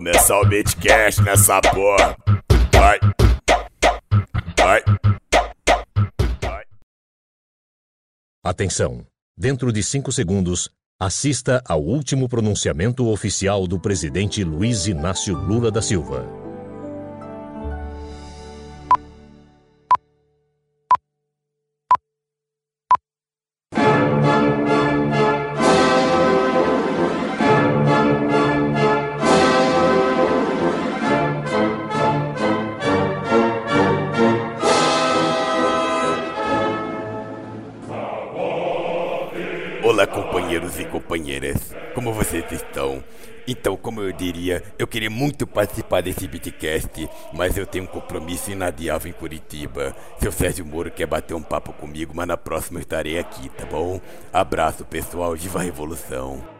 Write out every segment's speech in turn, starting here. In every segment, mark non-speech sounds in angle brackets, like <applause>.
começar o Bitcast nessa porra. Vai. Vai. Vai. Atenção! Dentro de cinco segundos, assista ao último pronunciamento oficial do presidente Luiz Inácio Lula da Silva. Queria muito participar desse Bitcast, mas eu tenho um compromisso inadiável em Curitiba. Seu Sérgio Moro quer bater um papo comigo, mas na próxima eu estarei aqui, tá bom? Abraço, pessoal. Viva a Revolução.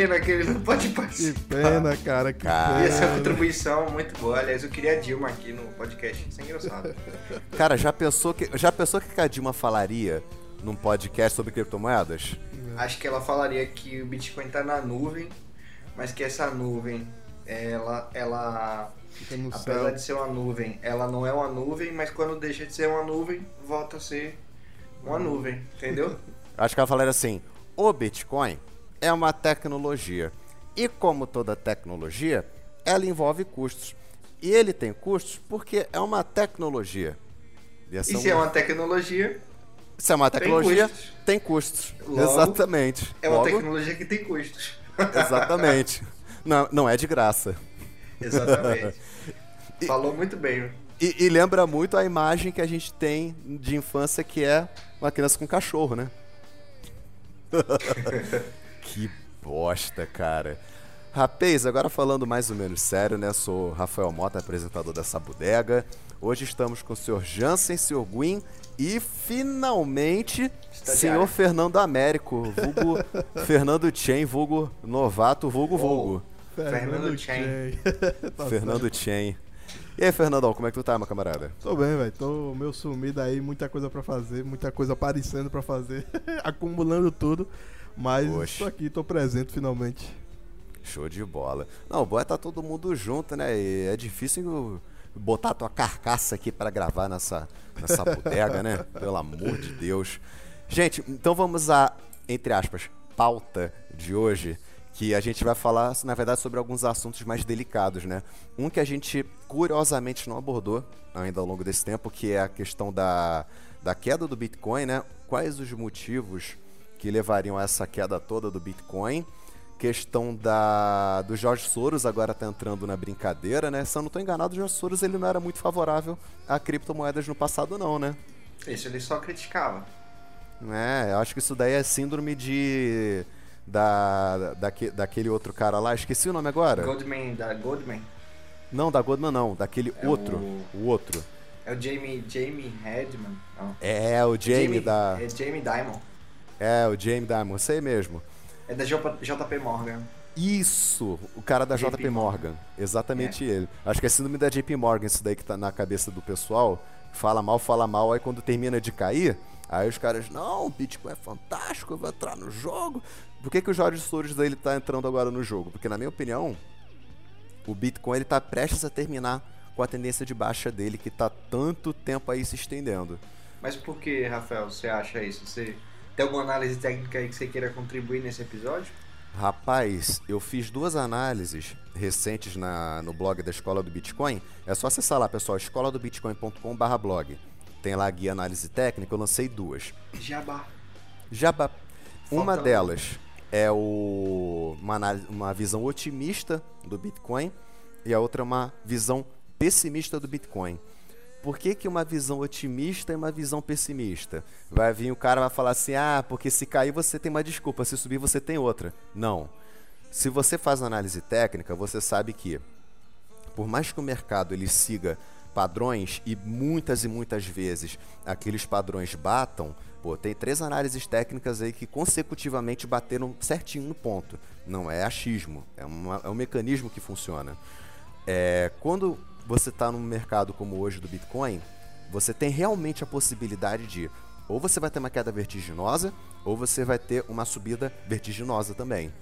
Pena que ele não pode Que participar. pena, cara. Que Cara. Uma pena. contribuição muito boa. Aliás, eu queria a Dilma aqui no podcast. Isso é engraçado. Cara, já pensou que já pensou que a Dilma falaria num podcast sobre criptomoedas? Acho que ela falaria que o Bitcoin tá na nuvem, mas que essa nuvem, ela, ela apesar céu. de ser uma nuvem, ela não é uma nuvem, mas quando deixa de ser uma nuvem, volta a ser uma nuvem, entendeu? Acho que ela falaria assim: o Bitcoin é uma tecnologia. E como toda tecnologia, ela envolve custos. E ele tem custos porque é uma tecnologia. Ia ser E um- se é uma tecnologia, se é uma tem tecnologia, custos. tem custos. Logo, Exatamente. é uma Logo, tecnologia que tem custos. Exatamente. <laughs> não, não é de graça. Exatamente. <laughs> Falou muito bem. E, e lembra muito a imagem que a gente tem de infância que é uma criança com cachorro, né? <laughs> que bosta, cara. Rapaz, agora falando mais ou menos sério, né? Sou Rafael Mota, apresentador dessa bodega. Hoje estamos com o senhor Jansen, senhor Guin e finalmente senhor Fernando Américo, vulgo <laughs> Fernando Chen, vulgo novato, vulgo vulgo. Fernando Chen. <laughs> Tá Fernando. Chen. E aí, Fernandão, como é que tu tá, meu camarada? Tô bem, velho. Tô meio sumido aí, muita coisa pra fazer, muita coisa aparecendo pra fazer, <laughs> acumulando tudo. Mas Oxe. tô aqui, tô presente finalmente. Show de bola. Não, o bom é tá todo mundo junto, né? E é difícil botar tua carcaça aqui pra gravar nessa, nessa <laughs> bodega, né? Pelo amor de Deus. Gente, então vamos à, entre aspas, pauta de hoje, que a gente vai falar, na verdade, sobre alguns assuntos mais delicados, né? Um que a gente curiosamente não abordou ainda ao longo desse tempo, que é a questão da, da queda do Bitcoin, né? Quais os motivos que levariam a essa queda toda do Bitcoin? questão da do Jorge Soros agora tá entrando na brincadeira, né? Se eu não tô enganado, o Jorge Soros ele não era muito favorável a criptomoedas no passado não, né? Isso ele só criticava. É, eu acho que isso daí é síndrome de da, daque- daquele outro cara lá, esqueci o nome agora. Goldman, da Goldman. Não, da Goldman não, daquele É outro, o- o outro. É o Jamie, Jamie Hedman. Não. É, o Jamie, da É Jamie Dimon. É, o Jamie Dimon, sei mesmo. É da JP Morgan. Isso, o cara da JP JP Morgan. Exatamente ele. Acho que é síndrome da JP Morgan, isso daí que tá na cabeça do pessoal. Fala mal, fala mal, aí quando termina de cair, aí os caras, não, o Bitcoin é fantástico, eu vou entrar no jogo. Por que, que o Jorge Soros dele tá entrando agora no jogo? Porque, na minha opinião, o Bitcoin ele tá prestes a terminar com a tendência de baixa dele, que tá tanto tempo aí se estendendo. Mas por que, Rafael, você acha isso? Você tem alguma análise técnica aí que você queira contribuir nesse episódio? Rapaz, eu fiz duas análises recentes na, no blog da Escola do Bitcoin. É só acessar lá, pessoal, escoladobitcoin.com.br blog. Tem lá a guia análise técnica, eu lancei duas. Jabá. Jabá. Uma Falta- delas é o, uma, análise- uma visão otimista do Bitcoin e a outra é uma visão pessimista do Bitcoin. Por que, que uma visão otimista e uma visão pessimista? Vai vir o cara vai falar assim: ah, porque se cair você tem uma desculpa, se subir você tem outra. Não. se você faz análise técnica, você sabe que por mais que o mercado ele siga padrões e muitas e muitas vezes aqueles padrões batam, pô, tem três análises técnicas aí que consecutivamente bateram certinho no ponto. Não é achismo, é, uma, é um mecanismo que funciona. É, quando você está num mercado como hoje do Bitcoin, você tem realmente a possibilidade de ou você vai ter uma queda vertiginosa ou você vai ter uma subida vertiginosa também.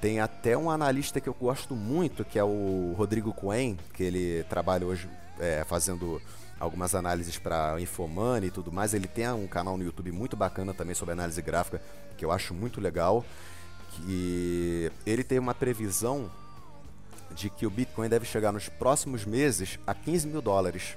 Tem até um analista que eu gosto muito, que é o Rodrigo Cohen, que ele trabalha hoje é, fazendo algumas análises para Infomoney e tudo mais. Ele tem um canal no YouTube muito bacana também sobre análise gráfica, que eu acho muito legal. Que ele tem uma previsão de que o Bitcoin deve chegar nos próximos meses a 15 mil dólares.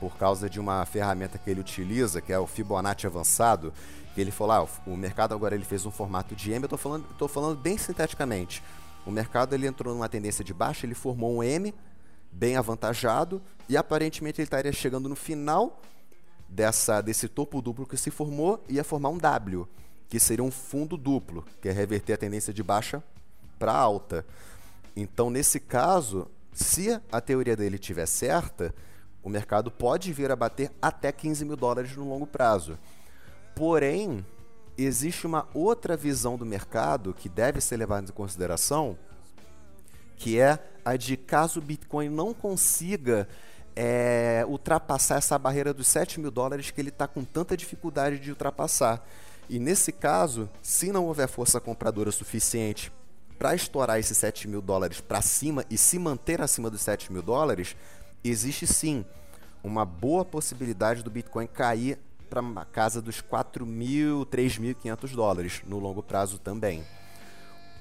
Por causa de uma ferramenta que ele utiliza, que é o Fibonacci avançado, que ele falou, ah, o mercado agora ele fez um formato de M, eu estou falando, tô falando bem sinteticamente. O mercado ele entrou numa tendência de baixa, ele formou um M bem avantajado e aparentemente ele estaria chegando no final dessa desse topo duplo que se formou e ia formar um W, que seria um fundo duplo, que é reverter a tendência de baixa para alta. Então, nesse caso, se a teoria dele estiver certa, o mercado pode vir a bater até 15 mil dólares no longo prazo. Porém, existe uma outra visão do mercado que deve ser levada em consideração, que é a de caso o Bitcoin não consiga é, ultrapassar essa barreira dos 7 mil dólares que ele está com tanta dificuldade de ultrapassar. E nesse caso, se não houver força compradora suficiente para estourar esses 7 mil dólares para cima e se manter acima dos 7 mil dólares, existe sim uma boa possibilidade do Bitcoin cair para a casa dos 4 mil, 3.500 dólares no longo prazo também.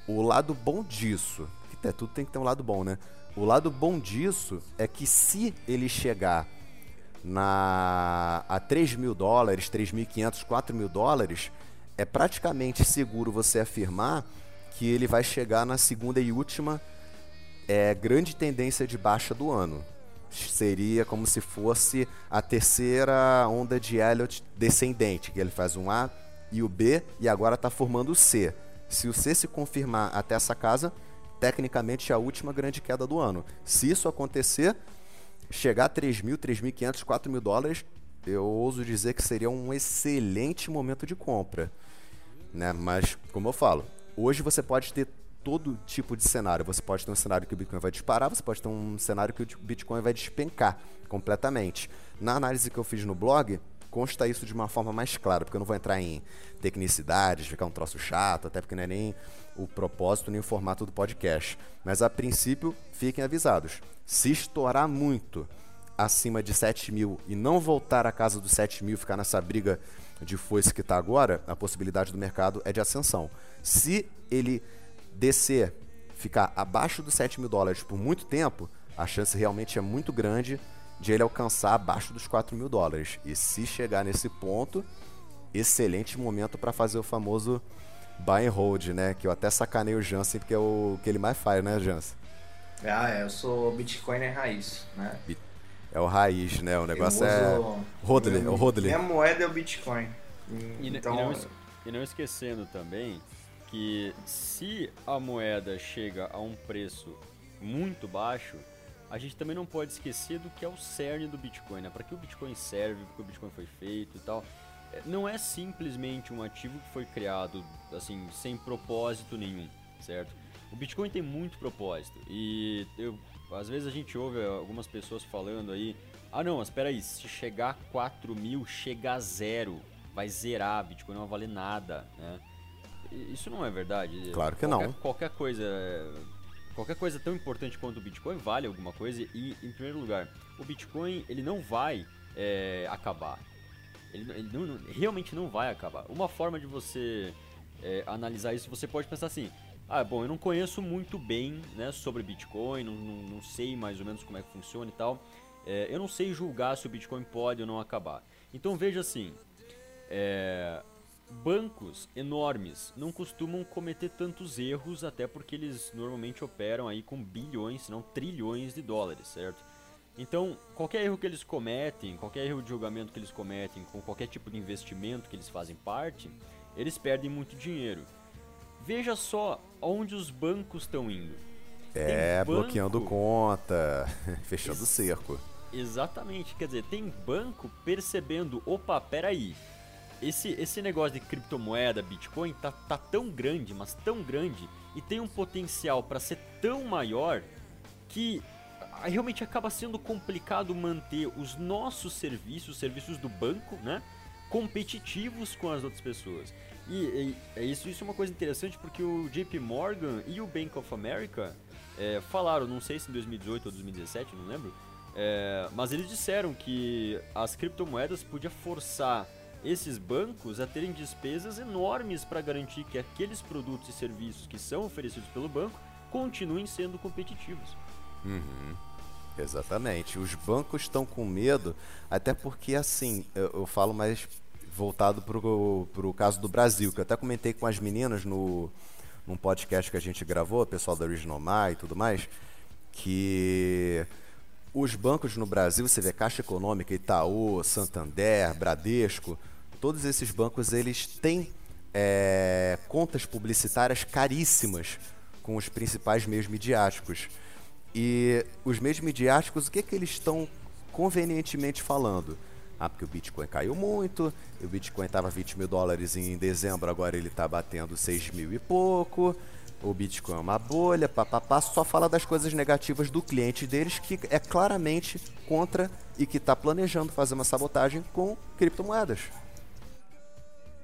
O lado bom disso, que é, tudo tem que ter um lado bom, né? O lado bom disso é que se ele chegar na a 3 mil dólares, 3.500, 4 mil dólares, é praticamente seguro você afirmar que ele vai chegar na segunda e última é, grande tendência de baixa do ano seria como se fosse a terceira onda de Elliott descendente, que ele faz um A e o B e agora está formando o C. Se o C se confirmar até essa casa, tecnicamente é a última grande queda do ano. Se isso acontecer, chegar a 3 mil, 3.500, 4 mil dólares, eu ouso dizer que seria um excelente momento de compra. Né? Mas, como eu falo, hoje você pode ter todo tipo de cenário. Você pode ter um cenário que o Bitcoin vai disparar, você pode ter um cenário que o Bitcoin vai despencar completamente. Na análise que eu fiz no blog, consta isso de uma forma mais clara, porque eu não vou entrar em tecnicidades, ficar um troço chato, até porque não é nem o propósito nem o formato do podcast. Mas a princípio, fiquem avisados. Se estourar muito acima de 7 mil e não voltar à casa dos 7 mil, ficar nessa briga de foice que está agora, a possibilidade do mercado é de ascensão. Se ele descer, ficar abaixo dos 7 mil dólares por muito tempo, a chance realmente é muito grande de ele alcançar abaixo dos 4 mil dólares. E se chegar nesse ponto, excelente momento para fazer o famoso buy and hold, né? Que eu até sacanei o Jansen, porque é o que ele mais faz, né, Jansen? Ah, é, eu sou Bitcoin é raiz, né? É o raiz, né? O negócio é. Rodley, é o Rodley. Minha moeda é o Bitcoin. E, então... e, não, e não esquecendo também que se a moeda chega a um preço muito baixo, a gente também não pode esquecer do que é o cerne do Bitcoin, né? Para que o Bitcoin serve, para que o Bitcoin foi feito e tal. É, não é simplesmente um ativo que foi criado assim sem propósito nenhum, certo? O Bitcoin tem muito propósito e eu, às vezes a gente ouve algumas pessoas falando aí, ah não, espera aí, se chegar a 4 mil, chega a zero, vai zerar, Bitcoin não vai valer nada, né? Isso não é verdade. Claro que qualquer, não. Qualquer coisa. Qualquer coisa tão importante quanto o Bitcoin vale alguma coisa e, em primeiro lugar, o Bitcoin ele não vai é, acabar. Ele, ele não, realmente não vai acabar. Uma forma de você é, analisar isso, você pode pensar assim: ah, bom, eu não conheço muito bem né, sobre Bitcoin, não, não, não, sei mais ou menos como é que funciona e tal. É, eu não sei julgar se o Bitcoin pode ou não acabar. Então veja assim: é, bancos enormes não costumam cometer tantos erros, até porque eles normalmente operam aí com bilhões, se não trilhões de dólares, certo? Então, qualquer erro que eles cometem, qualquer erro de julgamento que eles cometem, com qualquer tipo de investimento que eles fazem parte, eles perdem muito dinheiro. Veja só onde os bancos estão indo. É, banco- bloqueando conta, <laughs> fechando o cerco. Exatamente, quer dizer, tem banco percebendo, opa, peraí, esse, esse negócio de criptomoeda, Bitcoin, tá, tá tão grande, mas tão grande, e tem um potencial para ser tão maior que realmente acaba sendo complicado manter os nossos serviços, os serviços do banco, né, competitivos com as outras pessoas. E, e- é isso, isso é uma coisa interessante porque o JP Morgan e o Bank of America é, falaram, não sei se em 2018 ou 2017, não lembro, é, mas eles disseram que as criptomoedas podiam forçar esses bancos a terem despesas enormes para garantir que aqueles produtos e serviços que são oferecidos pelo banco continuem sendo competitivos. Exatamente. Os bancos estão com medo, até porque, assim, eu, eu falo mais voltado pro, pro caso do Brasil, que eu até comentei com as meninas no, num podcast que a gente gravou, o pessoal da Original Mar e tudo mais, que os bancos no Brasil, você vê Caixa Econômica, Itaú, Santander, Bradesco, todos esses bancos, eles têm é, contas publicitárias caríssimas com os principais meios midiáticos. E os meios midiáticos, o que, que eles estão convenientemente falando? Ah, porque o Bitcoin caiu muito, o Bitcoin estava 20 mil dólares em dezembro, agora ele está batendo 6 mil e pouco, o Bitcoin é uma bolha, papapá, só fala das coisas negativas do cliente deles, que é claramente contra e que está planejando fazer uma sabotagem com criptomoedas.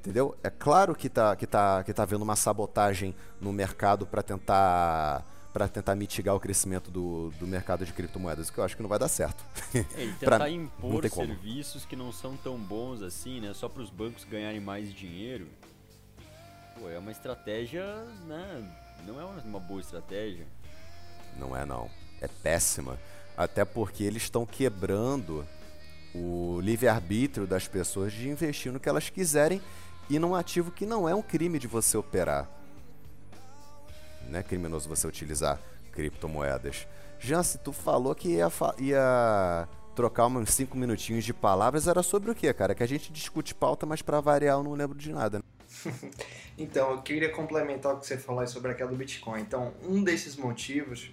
Entendeu? É claro que tá, que tá, que tá havendo uma sabotagem no mercado para tentar para tentar mitigar o crescimento do, do mercado de criptomoedas, que eu acho que não vai dar certo. É, <laughs> e Pra- tentar não impor tem como. serviços que não são tão bons assim, né? Só para os bancos ganharem mais dinheiro. Pô, é uma estratégia, né? Não é uma boa estratégia. Não é não. É péssima. Até porque eles estão quebrando o livre-arbítrio das pessoas de investir no que elas quiserem e num ativo que não é um crime de você operar. Não é criminoso você utilizar criptomoedas. Janse, tu falou que ia, ia trocar uns 5 minutinhos de palavras. Era sobre o que, cara? Que a gente discute pauta, mas pra variar eu não lembro de nada. né? <laughs> Então, eu queria complementar o que você falou sobre aquela do Bitcoin. Então, um desses motivos,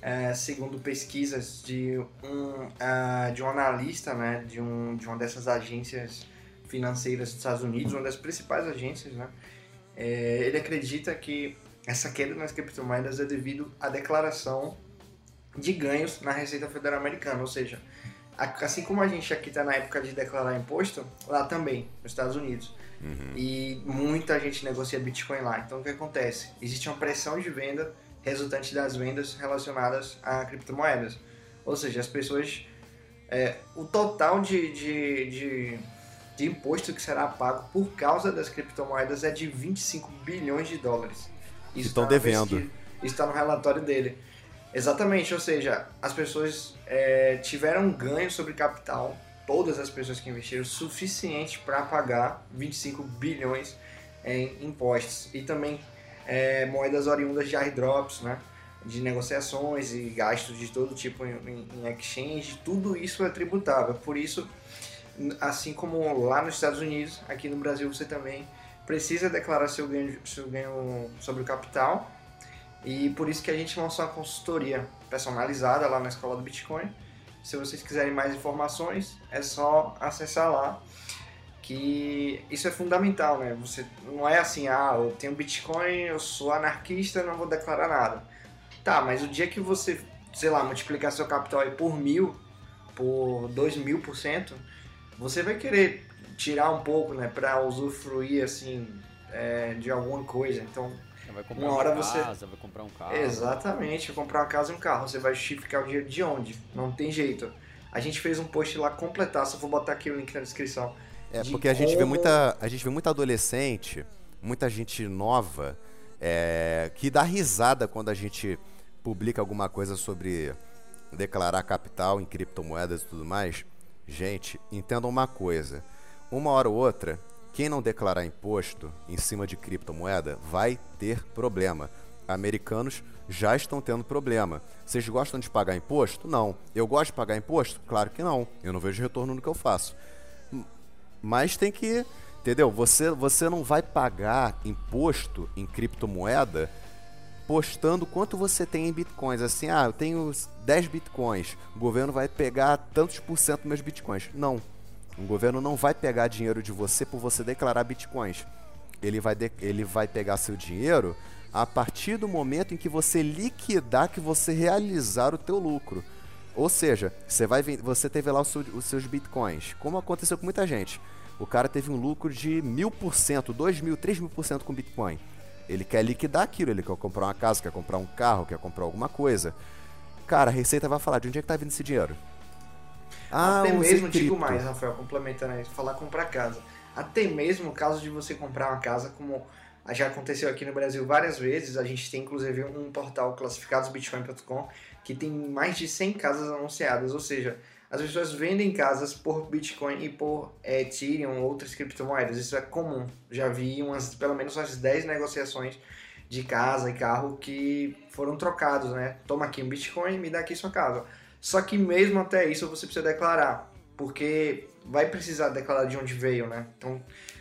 é, segundo pesquisas de um, ah, de um analista, né, de, um, de uma dessas agências financeiras dos Estados Unidos, uma das principais agências, né, é, ele acredita que essa queda nas criptomoedas é devido à declaração de ganhos na Receita Federal Americana, ou seja, assim como a gente aqui está na época de declarar imposto, lá também, nos Estados Unidos. E muita gente negocia Bitcoin lá. Então o que acontece? Existe uma pressão de venda resultante das vendas relacionadas a criptomoedas. Ou seja, as pessoas. é, o total de, de, de, de imposto que será pago por causa das criptomoedas é de 25 bilhões de dólares. Isso Estão tá devendo. pesquisa- Isso está no relatório dele. Exatamente, ou seja, as pessoas é, tiveram um ganho sobre capital, todas as pessoas que investiram, suficiente para pagar 25 bilhões em impostos. E também é, moedas oriundas de airdrops, né? de negociações e gastos de todo tipo em, em- exchange, tudo isso é tributável. Por isso, assim como lá nos Estados Unidos, aqui no Brasil você também precisa declarar seu ganho, seu ganho sobre o capital. E por isso que a gente lançou uma consultoria personalizada lá na Escola do Bitcoin. Se vocês quiserem mais informações, é só acessar lá. Que isso é fundamental, né? Você não é assim, ah, eu tenho Bitcoin, eu sou anarquista, não vou declarar nada. Tá, mas o dia que você, sei lá, multiplicar seu capital por mil, por dois mil por cento, você vai querer tirar um pouco, né, para usufruir assim é, de alguma coisa. Então, Vai comprar Uma uma, hora você- casa, vai comprar um carro. Exatamente, comprar uma casa e um carro. Você vai justificar o dinheiro de onde? Não tem jeito. A gente fez um post lá completar, só vou botar aqui o link na descrição. É, de porque a gente vê muita. A gente vê muita adolescente, muita gente nova, é, que dá risada quando a gente publica alguma coisa sobre declarar capital em criptomoedas e tudo mais. Gente, entendam uma coisa. Uma hora ou outra, quem não declarar imposto em cima de criptomoeda vai ter problema. Americanos já estão tendo problema. Vocês gostam de pagar imposto? Não. Eu gosto de pagar imposto? Claro que não. Eu não vejo retorno no que eu faço. Mas tem que Entendeu? Você, você não vai pagar imposto em criptomoeda postando quanto você tem em bitcoins. Assim, ah, eu tenho 10 bitcoins, o governo vai pegar tantos por cento dos meus bitcoins. Não. O governo não vai pegar dinheiro de você por você declarar bitcoins. Ele vai, de, ele vai pegar seu dinheiro a partir do momento em que você liquidar, que você realizar o teu lucro. Ou seja, você vai você teve lá seu, os seus bitcoins, como aconteceu com muita gente. O cara teve um lucro de mil por cento, dois mil, três mil por cento com bitcoin. Ele quer liquidar aquilo, ele quer comprar uma casa, quer comprar um carro, quer comprar alguma coisa. Cara, a Receita vai falar de onde é que tá vindo esse dinheiro. Ah, Até mesmo, digo mais, Rafael, complementando isso, falar comprar casa. Até mesmo o caso de você comprar uma casa, como já aconteceu aqui no Brasil várias vezes, a gente tem inclusive um portal classificadosbitcoin.com que tem mais de 100 casas anunciadas, ou seja, as pessoas vendem casas por Bitcoin e por Ethereum ou outras criptomoedas. Isso é comum. Já vi umas, pelo menos umas 10 negociações de casa e carro que foram trocados, né? Toma aqui um Bitcoin, me dá aqui sua casa. Só que mesmo até isso você precisa declarar, porque vai precisar declarar de onde veio, né? Então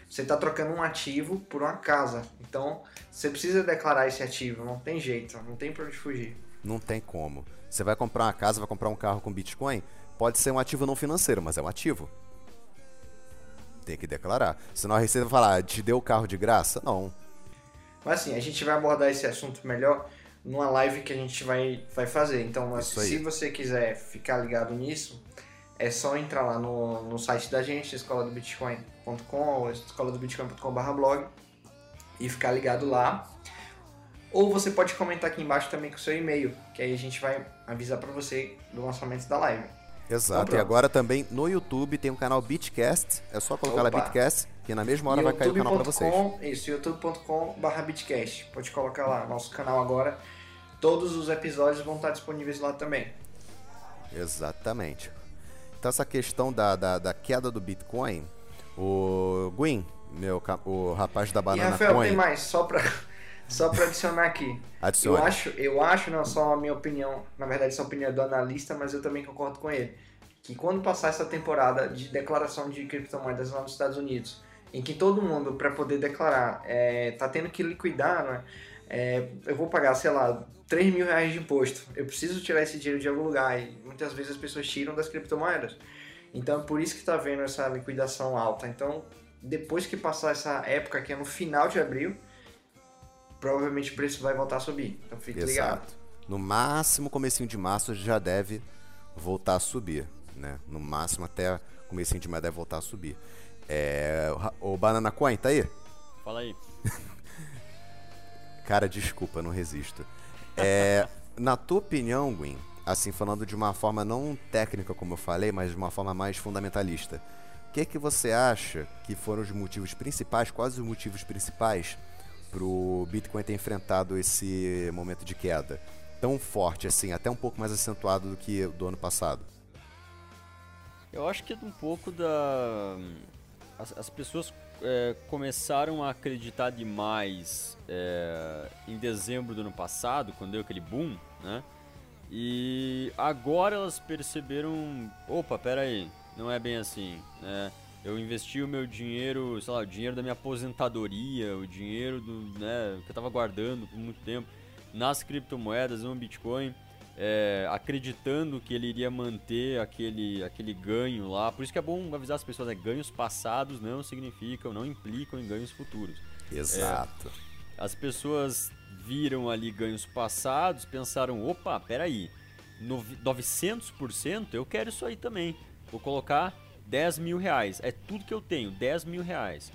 você está trocando um ativo por uma casa. Então você precisa declarar esse ativo, não tem jeito, não tem para onde fugir. Não tem como. Você vai comprar uma casa, vai comprar um carro com Bitcoin, pode ser um ativo não financeiro, mas é um ativo. Tem que declarar. Senão a Receita vai falar, ah, te deu o carro de graça? Não. Mas assim, a gente vai abordar esse assunto melhor numa live que a gente vai, vai fazer. Então, se você quiser ficar ligado nisso, é só entrar lá no, no site da gente, escola do bitcoin.com ou escola do bitcoin.com/blog e ficar ligado lá. Ou você pode comentar aqui embaixo também com o seu e-mail, que aí a gente vai avisar para você do lançamento da live. Exato. Então, e agora também no YouTube tem um canal Bitcast. É só colocar Opa. lá Bitcast, que na mesma hora vai cair o canal para vocês. Isso, youtube.com/bitcast. Pode colocar lá nosso canal agora. Todos os episódios vão estar disponíveis lá também. Exatamente. Então essa questão da, da, da queda do Bitcoin, o Gwyn, meu, o rapaz da banana e Rafael, Coin... tem mais, só para só para adicionar aqui. Eu acho, eu acho, não só a minha opinião, na verdade, essa é a opinião do analista, mas eu também concordo com ele, que quando passar essa temporada de declaração de criptomoedas lá nos Estados Unidos, em que todo mundo, para poder declarar, é, tá tendo que liquidar, né? É, eu vou pagar, sei lá, 3 mil reais de imposto. Eu preciso tirar esse dinheiro de algum lugar e muitas vezes as pessoas tiram das criptomoedas. Então é por isso que está vendo essa liquidação alta. Então, depois que passar essa época, que é no final de abril, provavelmente o preço vai voltar a subir. Então fique Exato. ligado. No máximo, comecinho de março já deve voltar a subir, né? No máximo até comecinho de maio deve voltar a subir. É, o Banana Coin, tá aí? Fala aí. <laughs> Cara, desculpa, não resisto. É, na tua opinião, Gwen, assim, falando de uma forma não técnica, como eu falei, mas de uma forma mais fundamentalista, o que, que você acha que foram os motivos principais, quais os motivos principais para o Bitcoin ter enfrentado esse momento de queda tão forte assim, até um pouco mais acentuado do que do ano passado? Eu acho que é um pouco da as, as pessoas é, começaram a acreditar demais é, em dezembro do ano passado, quando deu aquele boom, né? E agora elas perceberam, opa, pera aí, não é bem assim, né? Eu investi o meu dinheiro, sei lá, o dinheiro da minha aposentadoria, o dinheiro do, né, que eu estava guardando por muito tempo nas criptomoedas, no Bitcoin, é, acreditando que ele iria manter aquele, aquele ganho lá. Por isso que é bom avisar as pessoas, né? ganhos passados não significam, não implicam em ganhos futuros. Exato. É, as pessoas viram ali ganhos passados, pensaram, opa, peraí, 900% eu quero isso aí também. Vou colocar 10 mil reais. É tudo que eu tenho, 10 mil reais.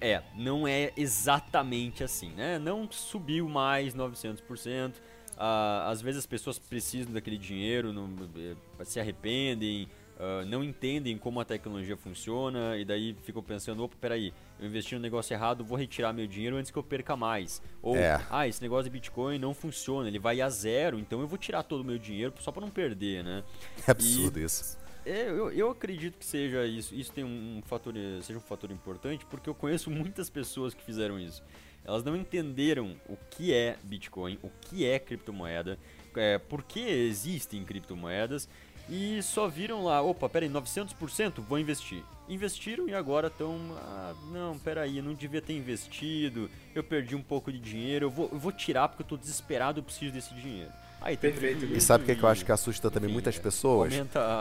É, não é exatamente assim, né? Não subiu mais 900%. Ah, às vezes as pessoas precisam daquele dinheiro, não, eh, se arrependem, Uh, não entendem como a tecnologia funciona e daí ficam pensando, opa, peraí, eu investi no negócio errado, vou retirar meu dinheiro antes que eu perca mais. Ou, é. ah, esse negócio de Bitcoin não funciona, ele vai a zero, então eu vou tirar todo o meu dinheiro só para não perder, né? É absurdo e, isso. É, eu, eu acredito que seja isso. Isso tem um fator, seja um fator importante, porque eu conheço muitas pessoas que fizeram isso. Elas não entenderam o que é Bitcoin, o que é criptomoeda, é, por que existem criptomoedas e só viram lá, opa, peraí, 900%? Vou investir. Investiram e agora estão, ah, não, peraí, não devia ter investido, eu perdi um pouco de dinheiro, eu vou, eu vou tirar porque eu tô desesperado, eu preciso desse dinheiro. Aí tem Perfeito. E sabe o que, que eu acho que assusta também enfim, muitas é, pessoas?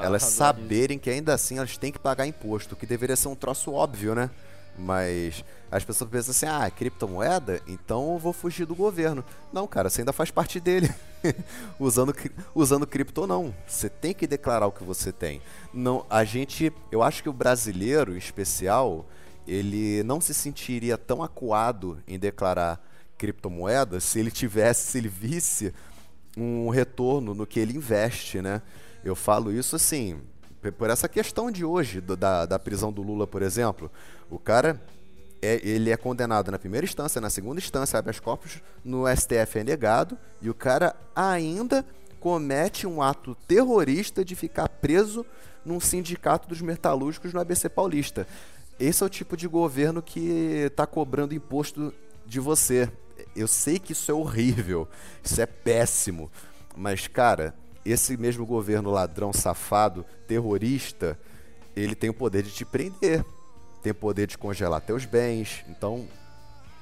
Elas saberem que ainda assim elas têm que pagar imposto, que deveria ser um troço óbvio, né? Mas as pessoas pensam assim, ah, é criptomoeda? Então eu vou fugir do governo. Não, cara, você ainda faz parte dele. <laughs> usando, usando cripto ou não. Você tem que declarar o que você tem. Não, a gente, eu acho que o brasileiro, em especial, ele não se sentiria tão acuado em declarar criptomoeda se ele tivesse, se ele visse um retorno no que ele investe, né? Eu falo isso assim, por essa questão de hoje, da, da prisão do Lula, por exemplo. O cara, é, ele é condenado na primeira instância, na segunda instância, habeas corpus, no STF é negado, e o cara ainda comete um ato terrorista de ficar preso num sindicato dos metalúrgicos no ABC Paulista. Esse é o tipo de governo que está cobrando imposto de você. Eu sei que isso é horrível, isso é péssimo, mas cara, esse mesmo governo ladrão, safado, terrorista, ele tem o poder de te prender, tem o poder de congelar teus bens, então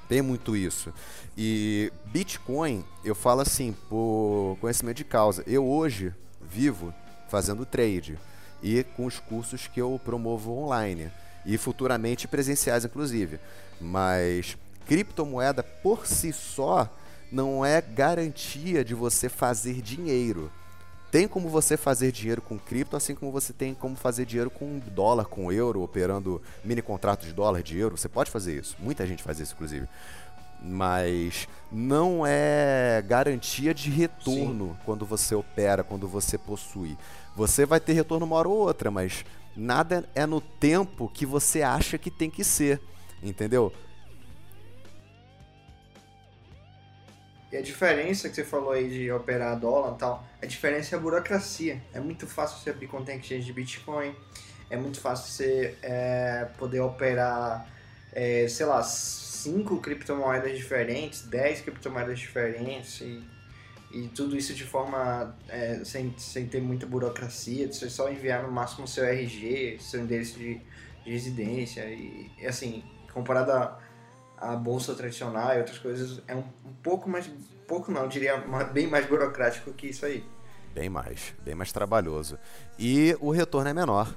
tem muito isso. E Bitcoin, eu falo assim, por conhecimento de causa. Eu hoje vivo fazendo trade e com os cursos que eu promovo online e futuramente presenciais, inclusive. Mas criptomoeda por si só não é garantia de você fazer dinheiro. Tem como você fazer dinheiro com cripto, assim como você tem como fazer dinheiro com dólar, com euro, operando mini contratos de dólar, de euro. Você pode fazer isso. Muita gente faz isso, inclusive. Mas não é garantia de retorno quando você opera, quando você possui. Você vai ter retorno uma hora ou outra, mas nada é no tempo que você acha que tem que ser. Entendeu? E a diferença que você falou aí de operar dólar e tal, a diferença é a burocracia. É muito fácil você abrir conta em exchange de Bitcoin, é muito fácil você é, poder operar, é, sei lá, cinco criptomoedas diferentes, 10 criptomoedas diferentes e, e tudo isso de forma é, sem, sem ter muita burocracia, você só enviar no máximo seu RG, seu endereço de, de residência e, e, assim, comparado a a bolsa tradicional e outras coisas é um, um pouco mais pouco não, diria bem mais burocrático que isso aí. Bem mais, bem mais trabalhoso. E o retorno é menor.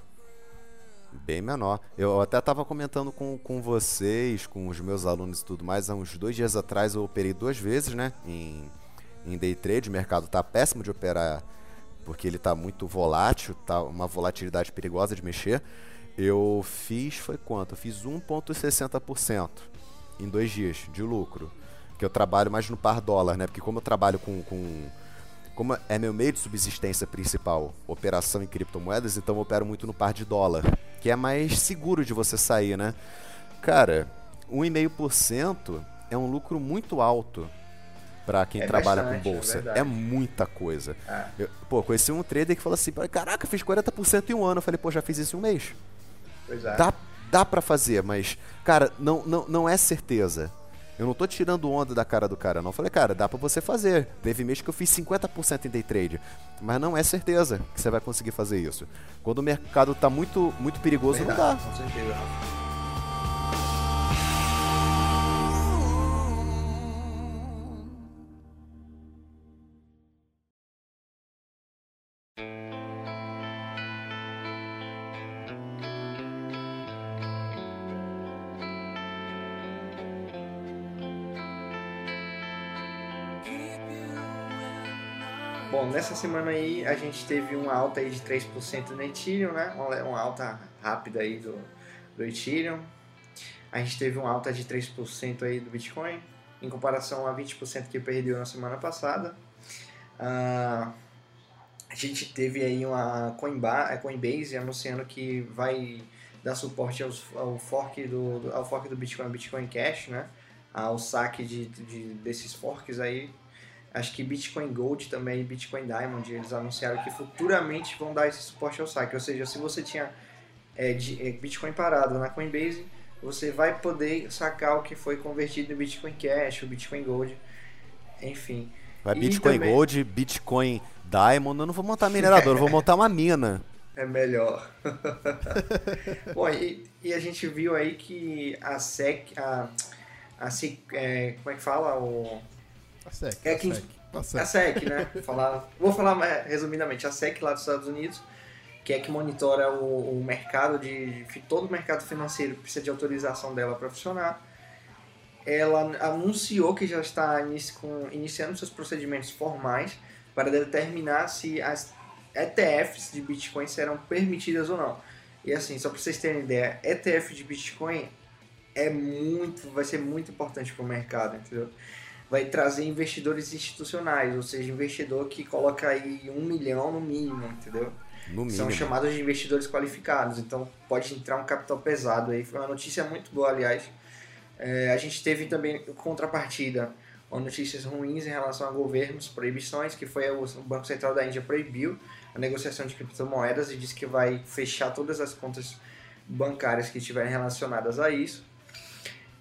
Bem menor. Eu até estava comentando com, com vocês, com os meus alunos e tudo mais, há uns dois dias atrás eu operei duas vezes, né? Em, em day trade, o mercado tá péssimo de operar porque ele tá muito volátil, tá uma volatilidade perigosa de mexer. Eu fiz, foi quanto? Eu fiz 1,60% em dois dias de lucro. Que eu trabalho mais no par dólar, né? Porque como eu trabalho com, com como é meu meio de subsistência principal, operação em criptomoedas, então eu opero muito no par de dólar, que é mais seguro de você sair, né? Cara, 1,5% é um lucro muito alto para quem É trabalha com é bolsa. verdade. É, muita coisa. É. Eu- pô, conheci um trader que falou assim: caraca, fiz 40% em um ano. Eu falei, pô, já fiz isso em um mês. Pois é. Dá, dá pra fazer, mas, cara, não, não, não é certeza. Eu não tô tirando onda da cara do cara, não. Eu falei, cara, dá pra você fazer. Teve mês que eu fiz 50% em day trade. Mas não é certeza que você vai conseguir fazer isso. Quando o mercado tá muito, muito perigoso, não dá. Verdade, Com certeza. Rafa. Nessa semana aí a gente teve uma alta aí de 3% no Ethereum, né? Uma alta rápida aí do, do Ethereum. A gente teve uma alta de 3% aí do Bitcoin, em comparação a 20% que perdeu na semana passada. Ah, a gente teve aí uma a Coinbase anunciando que vai dar suporte aos, ao, fork do, ao fork do Bitcoin, Bitcoin Cash, né? Ao saque de, de, desses forks aí. Acho que Bitcoin Gold também Bitcoin Diamond, eles anunciaram que futuramente vão dar esse suporte ao saque. Ou seja, se você tinha é, de- é, Bitcoin parado na Coinbase, você vai poder sacar o que foi convertido em Bitcoin Cash, o Bitcoin Gold, enfim. Vai Bitcoin também- Gold, Bitcoin Diamond. Eu não vou montar minerador, eu vou montar uma mina. <laughs> É melhor. <laughs> Bom, e, e a gente viu aí que a SEC, a, a SEC, é, como é que fala? O, A SEC. É a que- SEC. Tá a. SEC, né? Falar, vou falar resumidamente, a SEC lá dos Estados Unidos, que é que monitora o, o mercado de, de- todo o mercado financeiro precisa de autorização dela para funcionar. Ela anunciou que já está inici- com- iniciando seus procedimentos formais para determinar se as ETFs de Bitcoin serão permitidas ou não. E assim, só para vocês terem ideia, ETF de Bitcoin é muito, vai ser muito importante para o mercado, entendeu? Vai trazer investidores institucionais, ou seja, investidor que coloca aí um milhão no mínimo, entendeu? No São mínimo. chamados de investidores qualificados, então pode entrar um capital pesado aí. Foi uma notícia muito boa, aliás. É, a gente teve também contrapartida, ou notícias ruins em relação a governos, proibições, que foi o o Banco Central da Índia proibiu a negociação de criptomoedas e disse que vai fechar todas as contas bancárias que estiverem relacionadas a isso.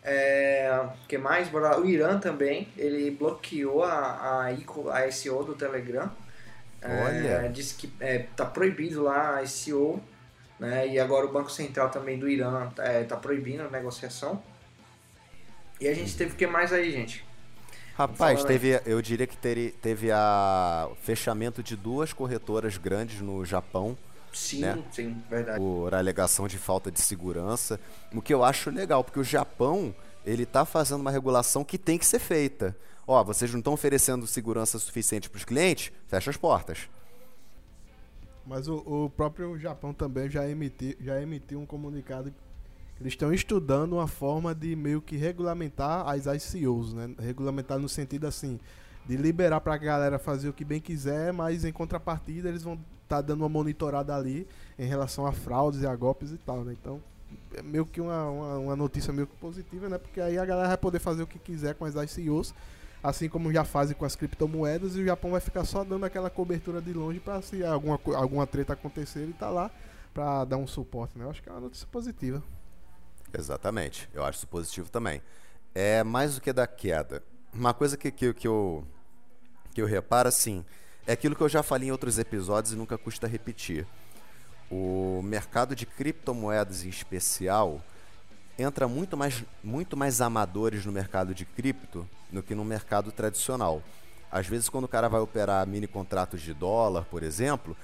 É, que mais? O Irã também, ele bloqueou a, a, a ICO do Telegram. Olha. É, disse que é, tá proibido lá a ICO, né? E agora o Banco Central também do Irã é, tá proibindo a negociação. E a gente teve o que mais aí, gente? Rapaz, teve, eu diria que teve, teve a o fechamento de duas corretoras grandes no Japão Sim, Né? sim, verdade. por alegação de falta de segurança. O que eu acho legal, porque o Japão ele tá fazendo uma regulação que tem que ser feita. Ó, vocês não estão oferecendo segurança suficiente para os clientes? Fecha as portas. Mas o, o próprio Japão também já emitiu, já emitiu um comunicado eles estão estudando uma forma de meio que regulamentar as ICOs, né? Regulamentar no sentido assim, de liberar pra galera fazer o que bem quiser, mas em contrapartida eles vão estar dando uma monitorada ali em relação a fraudes e a golpes e tal, né? Então, é meio que uma, uma, uma notícia meio que positiva, né? Porque aí a galera vai poder fazer o que quiser com as ICOs, assim como já fazem com as criptomoedas, e o Japão vai ficar só dando aquela cobertura de longe para se alguma, alguma treta acontecer ele tá lá para dar um suporte, né? Eu acho que é uma notícia positiva. Exatamente. Eu acho isso positivo também. É mais do que da queda. Uma coisa que, que, que eu que eu reparo assim, é aquilo que eu já falei em outros episódios e nunca custa repetir. O mercado de criptomoedas em especial entra muito mais, muito mais amadores no mercado de cripto do que no mercado tradicional. Às vezes, quando o cara vai operar mini contratos de dólar, por exemplo,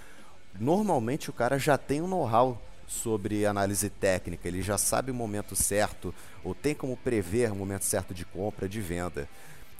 normalmente o cara já tem um know-how sobre análise técnica, ele já sabe o momento certo ou tem como prever o momento certo de compra, de venda.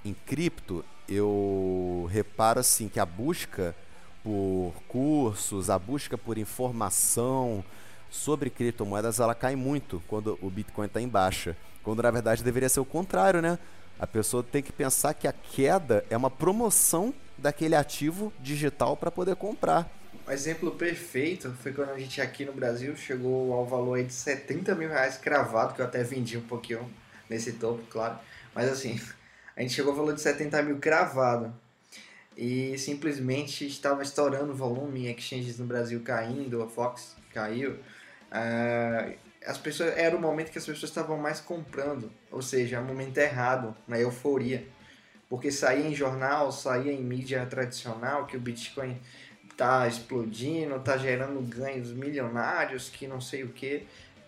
Em cripto, eu reparo assim que a busca por cursos, a busca por informação sobre criptomoedas, ela cai muito quando o Bitcoin está em baixa. Quando na verdade deveria ser o contrário, né? A pessoa tem que pensar que a queda é uma promoção daquele ativo digital para poder comprar. O exemplo perfeito foi quando a gente aqui no Brasil chegou ao valor de 70 mil reais cravado, que eu até vendi um pouquinho nesse topo, claro. Mas assim, a gente chegou ao valor de 70 mil cravado. E simplesmente estava estourando o volume, exchanges no Brasil caindo, a Fox caiu. Ah, as pessoas Era o momento que as pessoas estavam mais comprando, ou seja, o momento errado, na euforia. Porque saía em jornal, saía em mídia tradicional que o Bitcoin tá explodindo, tá gerando ganhos milionários, que não sei o que,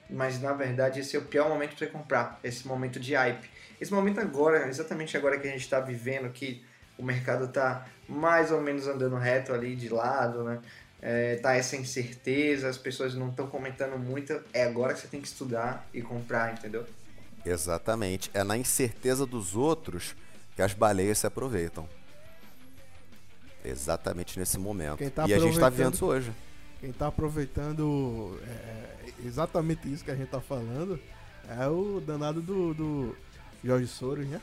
mas na verdade esse é o pior momento para comprar, esse momento de hype. Esse momento agora, exatamente agora que a gente está vivendo, que o mercado tá mais ou menos andando reto ali de lado, né? É, tá essa incerteza, as pessoas não estão comentando muito, é agora que você tem que estudar e comprar, entendeu? Exatamente. É na incerteza dos outros que as baleias se aproveitam. Exatamente nesse momento. Tá e a gente está vivendo isso hoje. Quem tá aproveitando é, exatamente isso que a gente tá falando é o danado do, do Jorge Soros, né?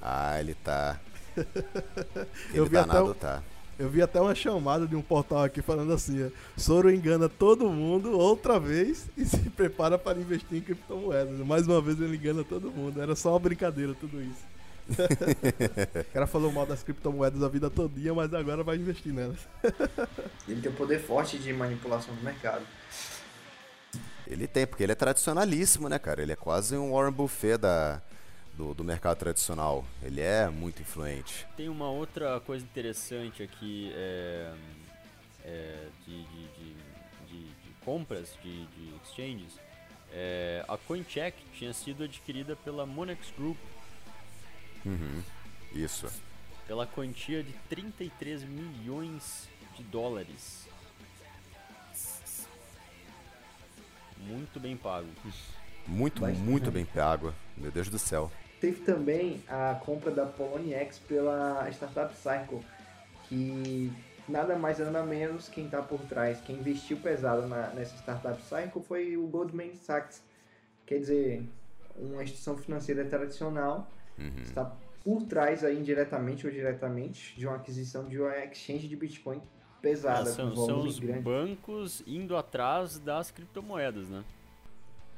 Ah, ele tá. <laughs> Ele Eu vi até danado o- tá. Eu vi até uma chamada de um portal aqui falando assim: ó, Soro engana todo mundo outra vez e se <laughs> prepara para investir em criptomoedas. Mais uma vez ele engana todo mundo. Era só uma brincadeira tudo isso. <laughs> o cara falou mal das criptomoedas a vida todinha, mas agora vai investir nelas. Ele tem um poder forte de manipulação do mercado. Ele tem, porque ele é tradicionalíssimo, né, cara? Ele é quase um Warren Buffet da, do, do mercado tradicional. Ele é muito influente. Tem uma outra coisa interessante aqui é, é, de, de, de, de, compras de, de exchanges. É, a CoinCheck tinha sido adquirida pela Monex Group. Uhum. Isso. Pela quantia de 33 milhões de dólares. Muito bem pago. Muito, muito bem pago. Meu Deus do céu. Teve também a compra da Poloniex pela Startup Cycle, que nada mais nada menos quem está por trás, quem investiu pesado na, nessa Startup Cycle foi o Goldman Sachs. Quer dizer, uma instituição financeira tradicional uhum. está por trás aí indiretamente ou diretamente de uma aquisição de uma exchange de Bitcoin pesada. É, são, são os grande. bancos indo atrás das criptomoedas, né?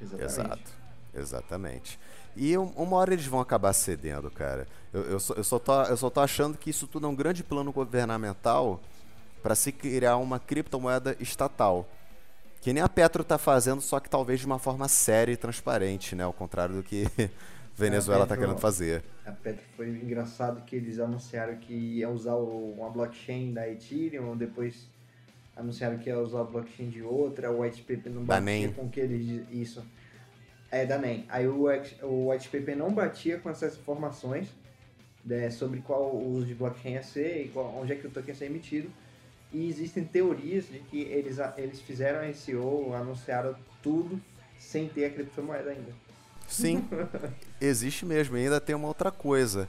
Exatamente. Exato. Exatamente. E uma hora eles vão acabar cedendo, cara. Eu, eu, só, eu, só tô, eu só tô achando que isso tudo é um grande plano governamental para se criar uma criptomoeda estatal. Que nem a Petro está fazendo, só que talvez de uma forma séria e transparente, né? Ao contrário do que <laughs> Venezuela está querendo fazer. A Petro foi engraçado que eles anunciaram que ia usar uma blockchain da Ethereum, depois anunciaram que ia usar a blockchain de outra, o white paper não batia com que eles isso. É da NEM. Aí o, o white paper não batia com essas informações né, sobre qual o uso de blockchain ia ser e qual, onde é que o token ia ser emitido. E existem teorias de que eles, eles fizeram a ICO, anunciaram tudo sem ter a criptomoeda ainda. Sim, <laughs> existe mesmo. E ainda tem uma outra coisa.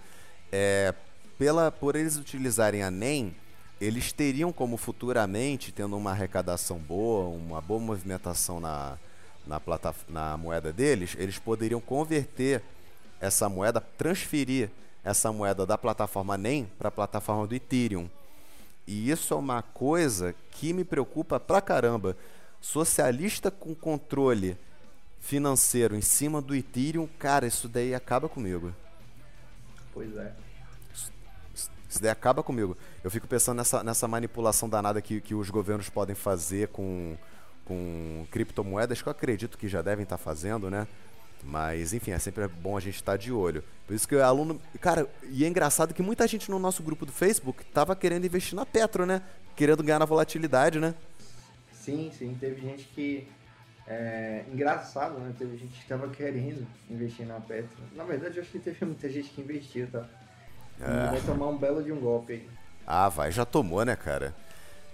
É, pela, por eles utilizarem a NEM, eles teriam como futuramente, tendo uma arrecadação boa, uma boa movimentação na, na, plata, na moeda deles, eles poderiam converter essa moeda, transferir essa moeda da plataforma NEM para a plataforma do Ethereum. E isso é uma coisa que me preocupa pra caramba. Socialista com controle financeiro em cima do Ethereum, cara, isso daí acaba comigo. Pois é. Isso daí acaba comigo. Eu fico pensando nessa, nessa manipulação danada que, que os governos podem fazer com, com criptomoedas, que eu acredito que já devem estar fazendo, né? Mas, enfim, é sempre bom a gente estar de olho. Por isso que o aluno. Cara, e é engraçado que muita gente no nosso grupo do Facebook tava querendo investir na Petro, né? Querendo ganhar na volatilidade, né? Sim, sim. Teve gente que. É, engraçado, né? Teve gente que estava querendo investir na Petro. Na verdade, eu acho que teve muita gente que investiu, tá? É. vai tomar um belo de um golpe aí. Ah, vai, já tomou, né, cara?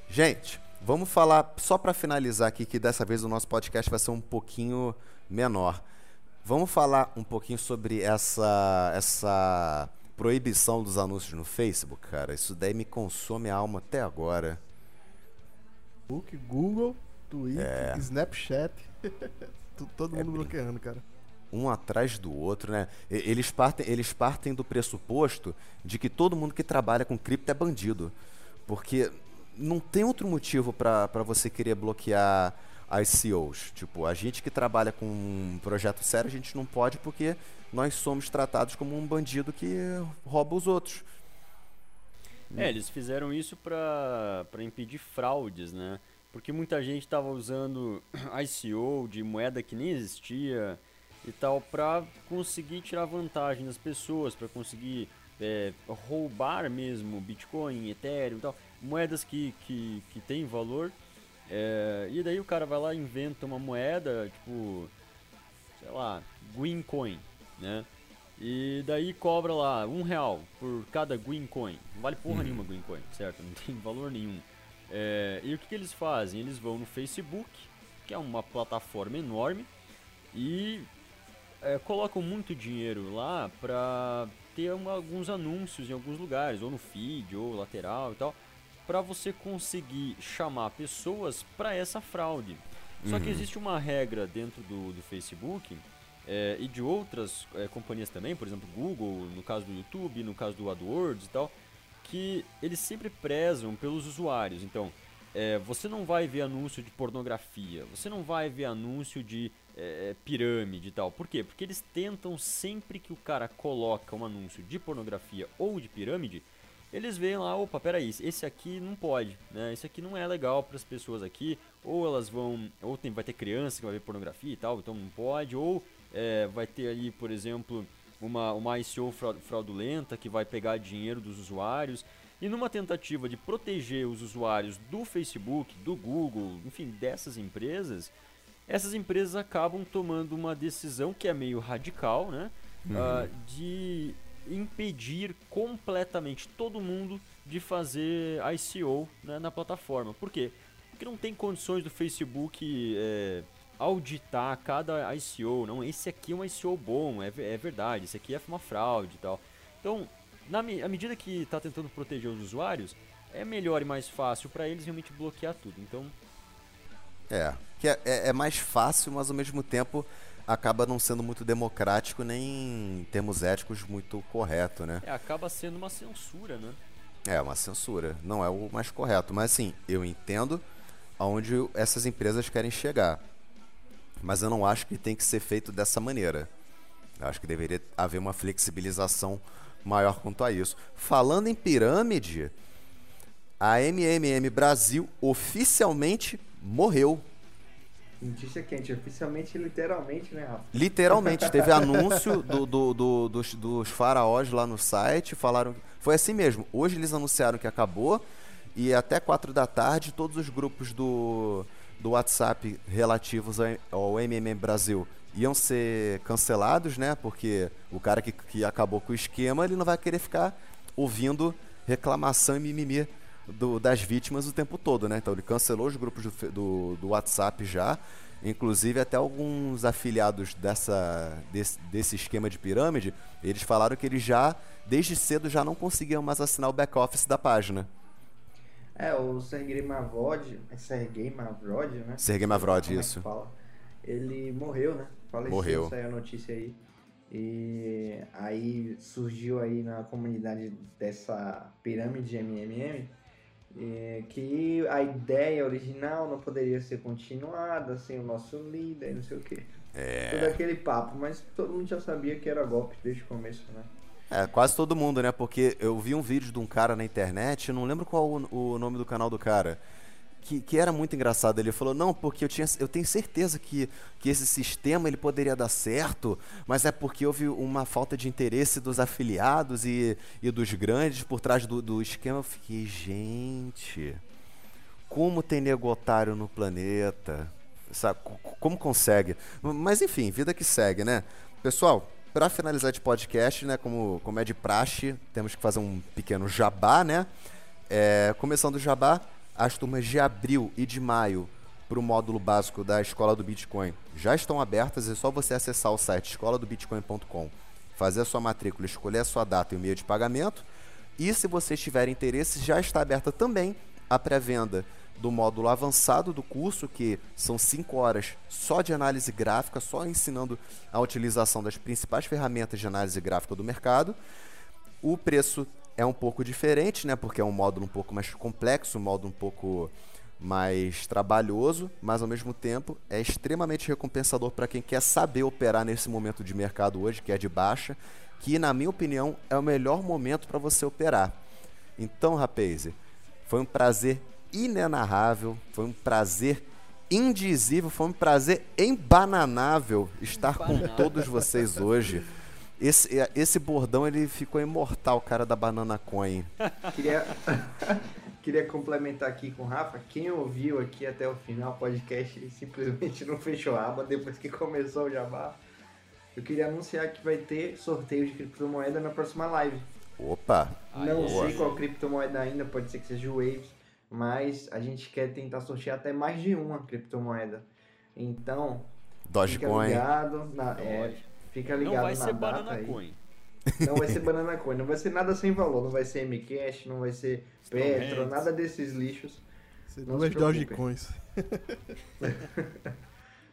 Gente, vamos falar, só para finalizar aqui, que dessa vez o nosso podcast vai ser um pouquinho menor. Vamos falar um pouquinho sobre essa, essa proibição dos anúncios no Facebook, cara. Isso daí me consome a alma até agora. Facebook, Google, Twitter, é. Snapchat. <laughs> Todo mundo é bloqueando, cara. Um atrás do outro, né? Eles partem, eles partem do pressuposto de que todo mundo que trabalha com cripto é bandido. Porque não tem outro motivo para você querer bloquear as CEOs. Tipo, a gente que trabalha com um projeto sério, a gente não pode porque nós somos tratados como um bandido que rouba os outros. É, eles fizeram isso para impedir fraudes, né? Porque muita gente estava usando <clears throat> ICO de moeda que nem existia e tal para conseguir tirar vantagem das pessoas, para conseguir é, roubar mesmo Bitcoin, Ethereum e tal, moedas que, que, que têm valor é, e daí o cara vai lá e inventa uma moeda, tipo, sei lá, Green Coin, né? E daí cobra lá um real por cada Green Coin. Não vale porra uhum. nenhuma Green Coin, certo? Não tem valor nenhum. É, e o que, que eles fazem? Eles vão no Facebook, que é uma plataforma enorme, e é, colocam muito dinheiro lá pra ter alguns anúncios em alguns lugares, ou no feed, ou lateral e tal para você conseguir chamar pessoas para essa fraude. Só que uhum. existe uma regra dentro do, do Facebook é, e de outras é, companhias também, por exemplo, Google, no caso do YouTube, no caso do AdWords e tal, que eles sempre prezam pelos usuários. Então, é, você não vai ver anúncio de pornografia, você não vai ver anúncio de é, pirâmide e tal. Por quê? Porque eles tentam sempre que o cara coloca um anúncio de pornografia ou de pirâmide, eles veem lá, opa, peraí, esse aqui não pode, né? Esse aqui não é legal para as pessoas aqui, ou elas vão, ou tem, vai ter criança que vai ver pornografia e tal, então não pode, ou é, vai ter ali, por exemplo, uma, uma ICO fraudulenta que vai pegar dinheiro dos usuários. E numa tentativa de proteger os usuários do Facebook, do Google, enfim, dessas empresas, essas empresas acabam tomando uma decisão que é meio radical, né? Uhum. Uh, de impedir completamente todo mundo de fazer ICO né, na plataforma. Por quê? Porque não tem condições do Facebook é, auditar cada ICO. Não, esse aqui é um ICO bom, é, é verdade, esse aqui é uma fraude e tal. Então, na à medida que está tentando proteger os usuários, é melhor e mais fácil para eles realmente bloquear tudo. Então. É, que é, é, é mais fácil, mas ao mesmo tempo acaba não sendo muito democrático nem em termos éticos muito correto, né? É, acaba sendo uma censura, né? É, uma censura. Não é o mais correto. Mas assim, eu entendo aonde essas empresas querem chegar. Mas eu não acho que tem que ser feito dessa maneira. Eu acho que deveria haver uma flexibilização maior quanto a isso. Falando em pirâmide, a MMM Brasil oficialmente morreu. Notícia quente, oficialmente, literalmente, né, Rafa? Literalmente, teve <laughs> anúncio do, do, do, dos, dos faraós lá no site, falaram. Foi assim mesmo. Hoje eles anunciaram que acabou e até 4 da tarde todos os grupos do, do WhatsApp relativos ao MMM Brasil iam ser cancelados, né? Porque o cara que, que acabou com o esquema, ele não vai querer ficar ouvindo reclamação e mimimi do, das vítimas o tempo todo, né? Então ele cancelou os grupos do, do, do WhatsApp já. Inclusive até alguns afiliados dessa, desse, desse esquema de pirâmide, eles falaram que eles já, desde cedo, já não conseguiam mais assinar o back-office da página. É, o Sergei Mavrod, é Sergei Mavrod, né? Sergei Mavrod, Como é isso. É ele morreu, né? Faleceu, morreu. saiu a notícia aí. E aí surgiu aí na comunidade dessa pirâmide MMM é, que a ideia original não poderia ser continuada sem o nosso líder, não sei o que. É. Todo aquele papo, mas todo mundo já sabia que era golpe desde o começo, né? É, quase todo mundo, né? Porque eu vi um vídeo de um cara na internet, não lembro qual o, o nome do canal do cara que, que era muito engraçado. Ele falou, não, porque eu, tinha, eu tenho certeza que, que esse sistema ele poderia dar certo, mas é porque houve uma falta de interesse dos afiliados e, e dos grandes por trás do, do esquema. Eu fiquei, gente, como tem negotário no planeta? Sabe, como consegue? Mas enfim, vida que segue, né? Pessoal, para finalizar de podcast, né, como, como é de praxe, temos que fazer um pequeno jabá, né? É, começando o jabá, as turmas de abril e de maio para o módulo básico da Escola do Bitcoin já estão abertas. É só você acessar o site escoladobitcoin.com, fazer a sua matrícula, escolher a sua data e o meio de pagamento. E se você tiver interesse, já está aberta também a pré-venda do módulo avançado do curso, que são 5 horas só de análise gráfica, só ensinando a utilização das principais ferramentas de análise gráfica do mercado. O preço é um pouco diferente, né? Porque é um módulo um pouco mais complexo, um módulo um pouco mais trabalhoso, mas ao mesmo tempo é extremamente recompensador para quem quer saber operar nesse momento de mercado hoje, que é de baixa, que na minha opinião é o melhor momento para você operar. Então, rapaz, foi um prazer inenarrável, foi um prazer indizível, foi um prazer embananável estar com todos vocês hoje. Esse, é, esse bordão ele ficou imortal, cara da Banana Coin. Queria, <laughs> queria complementar aqui com o Rafa. Quem ouviu aqui até o final o podcast simplesmente não fechou a aba depois que começou o jabá. Eu queria anunciar que vai ter sorteio de criptomoeda na próxima live. Opa! Não sei qual criptomoeda ainda, pode ser que seja o Waves, mas a gente quer tentar sortear até mais de uma criptomoeda. Então, Dogecoin. Fica ligado na, é, Fica ligado não vai na ser data Banana aí. Coin. Não vai ser Banana Coin, não vai ser nada sem valor, não vai ser Mcash, não vai ser Petro, nada desses lixos. Não duas Dogecoins. <laughs>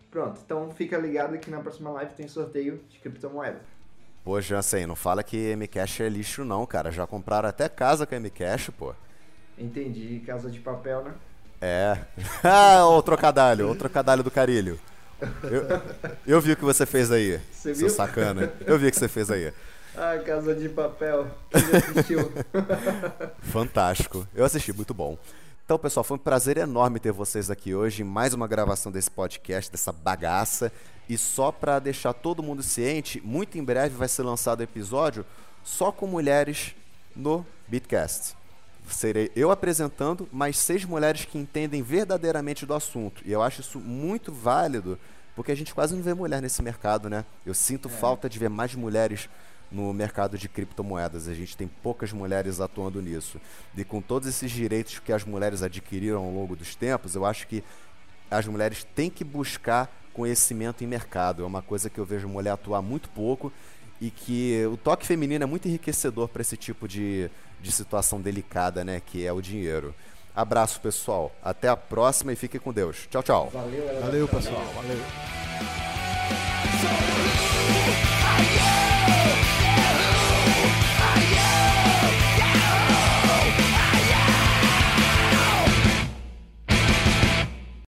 Pronto, então fica ligado que na próxima live tem sorteio de criptomoeda. Pô, Jansen, não fala que Mcash é lixo não, cara. Já compraram até casa com Mcash, pô. Entendi, casa de papel, né? É. <laughs> ah, o trocadalho, o trocadalho do carilho. Eu, eu vi o que você fez aí, você seu viu? sacana. Eu vi o que você fez aí. Ah, Casa de Papel. Quem assistiu? <laughs> Fantástico. Eu assisti, muito bom. Então, pessoal, foi um prazer enorme ter vocês aqui hoje em mais uma gravação desse podcast, dessa bagaça. E só para deixar todo mundo ciente, muito em breve vai ser lançado episódio só com mulheres no Bitcast. Serei eu apresentando, mais seis mulheres que entendem verdadeiramente do assunto. E eu acho isso muito válido, porque a gente quase não vê mulher nesse mercado, né? Eu sinto é. falta de ver mais mulheres no mercado de criptomoedas. A gente tem poucas mulheres atuando nisso. E com todos esses direitos que as mulheres adquiriram ao longo dos tempos, eu acho que as mulheres têm que buscar conhecimento em mercado. É uma coisa que eu vejo mulher atuar muito pouco e que o toque feminino é muito enriquecedor para esse tipo de, de situação delicada, né, que é o dinheiro. Abraço, pessoal. Até a próxima e fique com Deus. Tchau, tchau. Valeu, Valeu pessoal. Valeu.